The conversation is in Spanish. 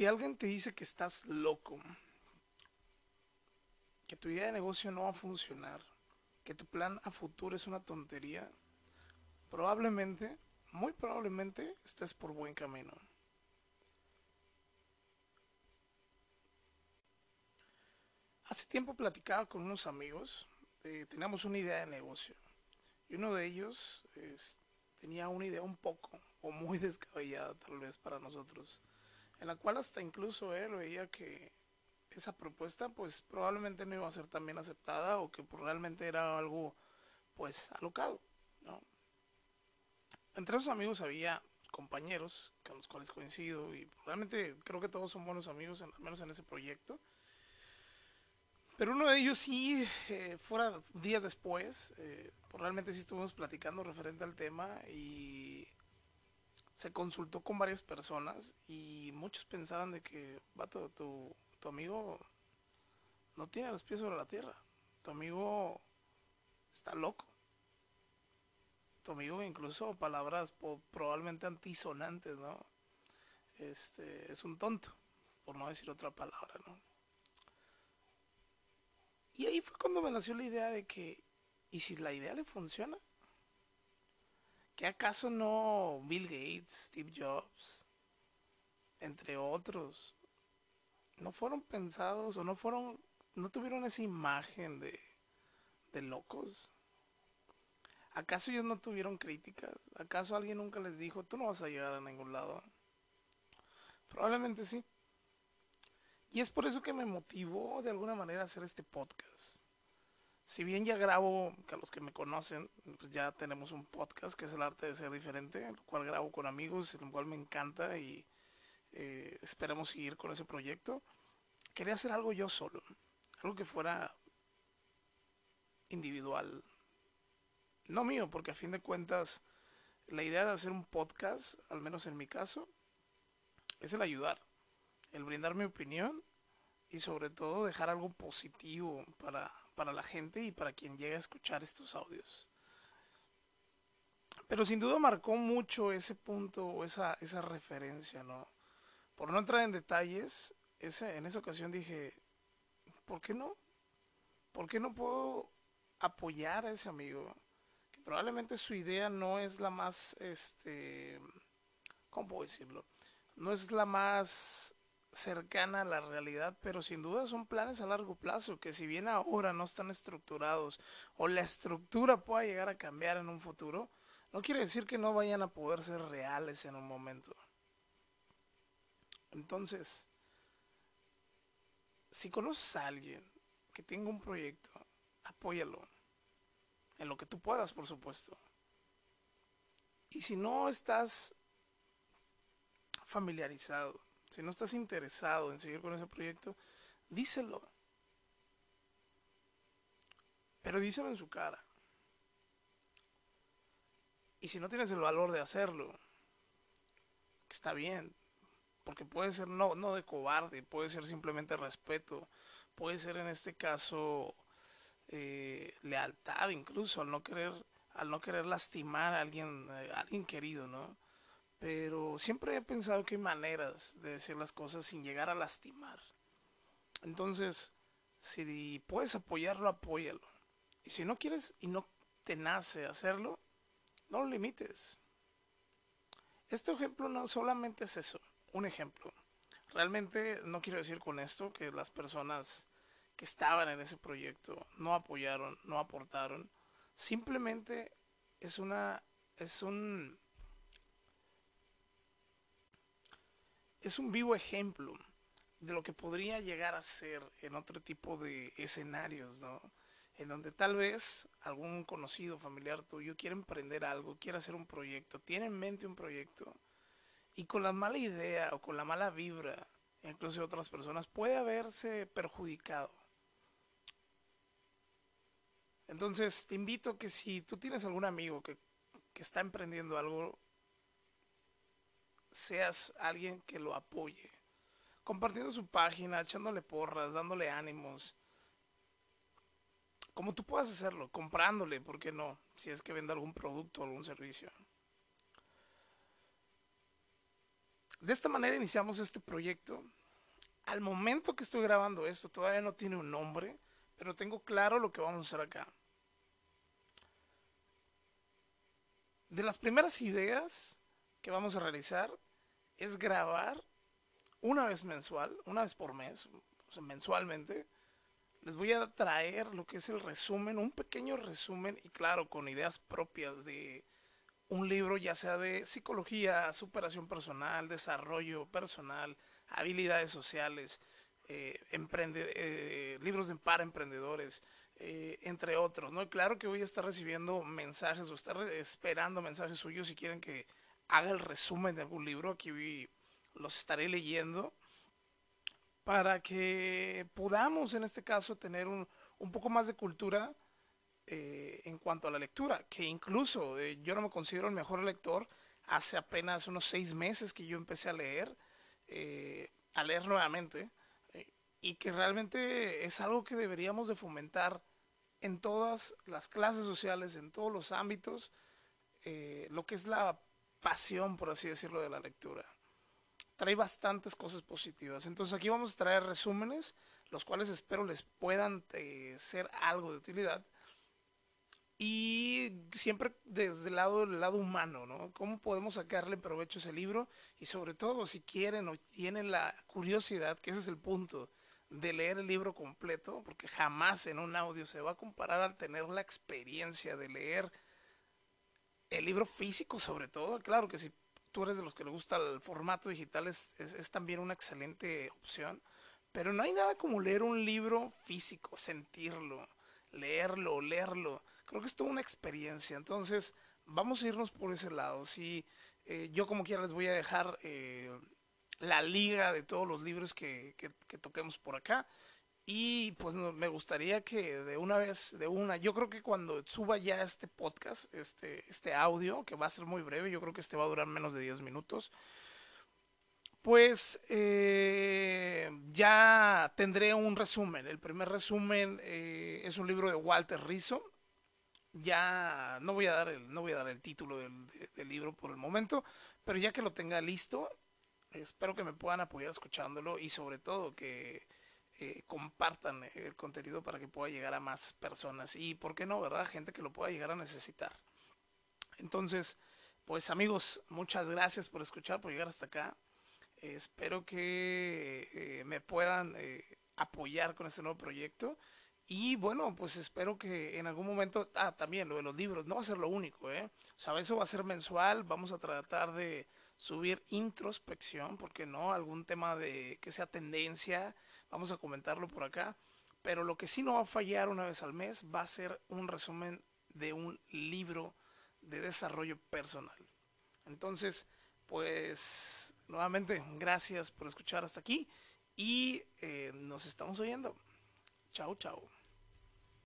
Si alguien te dice que estás loco, que tu idea de negocio no va a funcionar, que tu plan a futuro es una tontería, probablemente, muy probablemente, estés por buen camino. Hace tiempo platicaba con unos amigos, eh, teníamos una idea de negocio y uno de ellos tenía una idea un poco o muy descabellada tal vez para nosotros, en la cual hasta incluso él veía que esa propuesta pues probablemente no iba a ser tan bien aceptada o que pues, realmente era algo pues alocado, ¿no? Entre esos amigos había compañeros con los cuales coincido y realmente creo que todos son buenos amigos, al menos en ese proyecto. Pero uno de ellos sí, eh, fuera días después, eh, pues realmente sí estuvimos platicando referente al tema y se consultó con varias personas y muchos pensaban de que, vato, tu, tu amigo no tiene los pies sobre la tierra. Tu amigo está loco. Tu amigo incluso palabras probablemente antisonantes, ¿no? Este, es un tonto, por no decir otra palabra, ¿no? Y ahí fue cuando me nació la idea de que, ¿y si la idea le funciona? ¿Que acaso no Bill Gates, Steve Jobs, entre otros, no fueron pensados o no fueron, no tuvieron esa imagen de, de locos? ¿Acaso ellos no tuvieron críticas? ¿Acaso alguien nunca les dijo, tú no vas a llegar a ningún lado? Probablemente sí. Y es por eso que me motivó de alguna manera a hacer este podcast. Si bien ya grabo, que a los que me conocen, pues ya tenemos un podcast que es el arte de ser diferente, el cual grabo con amigos, el cual me encanta y eh, esperemos seguir con ese proyecto. Quería hacer algo yo solo, algo que fuera individual, no mío, porque a fin de cuentas la idea de hacer un podcast, al menos en mi caso, es el ayudar el brindar mi opinión y sobre todo dejar algo positivo para, para la gente y para quien llegue a escuchar estos audios. Pero sin duda marcó mucho ese punto o esa, esa referencia, ¿no? Por no entrar en detalles, ese, en esa ocasión dije, ¿por qué no? ¿Por qué no puedo apoyar a ese amigo? Que probablemente su idea no es la más, este, ¿cómo puedo decirlo? No es la más cercana a la realidad, pero sin duda son planes a largo plazo que si bien ahora no están estructurados o la estructura pueda llegar a cambiar en un futuro, no quiere decir que no vayan a poder ser reales en un momento. Entonces, si conoces a alguien que tenga un proyecto, apóyalo. En lo que tú puedas, por supuesto. Y si no estás familiarizado si no estás interesado en seguir con ese proyecto, díselo. Pero díselo en su cara. Y si no tienes el valor de hacerlo, está bien, porque puede ser no, no de cobarde, puede ser simplemente respeto, puede ser en este caso eh, lealtad incluso al no querer al no querer lastimar a alguien eh, a alguien querido, ¿no? Pero siempre he pensado que hay maneras de decir las cosas sin llegar a lastimar. Entonces, si puedes apoyarlo, apóyalo. Y si no quieres y no te nace hacerlo, no lo limites. Este ejemplo no solamente es eso, un ejemplo. Realmente no quiero decir con esto que las personas que estaban en ese proyecto no apoyaron, no aportaron. Simplemente es una es un es un vivo ejemplo de lo que podría llegar a ser en otro tipo de escenarios, ¿no? En donde tal vez algún conocido, familiar tuyo quiere emprender algo, quiere hacer un proyecto, tiene en mente un proyecto y con la mala idea o con la mala vibra, incluso otras personas, puede haberse perjudicado. Entonces te invito que si tú tienes algún amigo que, que está emprendiendo algo, seas alguien que lo apoye. Compartiendo su página, echándole porras, dándole ánimos. Como tú puedas hacerlo, comprándole, ¿por qué no? Si es que vende algún producto o algún servicio. De esta manera iniciamos este proyecto. Al momento que estoy grabando esto, todavía no tiene un nombre, pero tengo claro lo que vamos a hacer acá. De las primeras ideas que vamos a realizar es grabar una vez mensual, una vez por mes, o sea, mensualmente, les voy a traer lo que es el resumen, un pequeño resumen y claro, con ideas propias de un libro ya sea de psicología, superación personal, desarrollo personal, habilidades sociales, eh, eh, libros de para emprendedores, eh, entre otros, ¿no? claro que voy a estar recibiendo mensajes o estar esperando mensajes suyos si quieren que haga el resumen de algún libro, aquí los estaré leyendo para que podamos en este caso tener un, un poco más de cultura eh, en cuanto a la lectura, que incluso eh, yo no me considero el mejor lector, hace apenas unos seis meses que yo empecé a leer, eh, a leer nuevamente, y que realmente es algo que deberíamos de fomentar en todas las clases sociales, en todos los ámbitos, lo que es la pasión, por así decirlo, de la lectura trae bastantes cosas positivas. Entonces aquí vamos a traer resúmenes, los cuales espero les puedan eh, ser algo de utilidad. Y siempre desde el lado, el lado humano, ¿no? ¿Cómo podemos sacarle provecho a ese libro? Y sobre todo, si quieren o tienen la curiosidad, que ese es el punto, de leer el libro completo, porque jamás en un audio se va a comparar al tener la experiencia de leer el libro físico sobre todo. Claro que si tú eres de los que le gusta el formato digital, es, es, también una excelente opción. Pero no hay nada como leer un libro físico, sentirlo, leerlo, leerlo. Creo que es toda una experiencia. Entonces, vamos a irnos por ese lado. Si eh, yo como quiera les voy a dejar eh, la liga de todos los libros que, que toquemos por acá. Y pues me gustaría que de una vez, de una, yo creo que cuando suba ya este podcast, este, este audio, que va a ser muy breve, yo creo que este va a durar menos de 10 minutos, pues eh, ya tendré un resumen. El primer resumen eh, es un libro de Walter Rizzo. Ya no voy a dar el, no voy a dar el título del libro por el momento, pero ya que lo tenga listo, espero que me puedan apoyar escuchándolo y sobre todo que compartan el contenido para que pueda llegar a más personas y, ¿por qué no, verdad? Gente que lo pueda llegar a necesitar. Entonces, pues amigos, muchas gracias por escuchar, por llegar hasta acá. espero que eh, me puedan eh, apoyar con este nuevo proyecto. Y bueno, pues espero que en algún momento, ah, también lo de los libros, no va a ser lo único, ¿eh? O sea, eso va a ser mensual, vamos a tratar de subir introspección, porque no, algún tema de que sea tendencia, Vamos a comentarlo por acá. Pero lo que sí no va a fallar una vez al mes va a ser un resumen de un libro de desarrollo personal. Entonces, pues nuevamente, gracias por escuchar hasta aquí y eh, nos estamos oyendo. Chao, chao.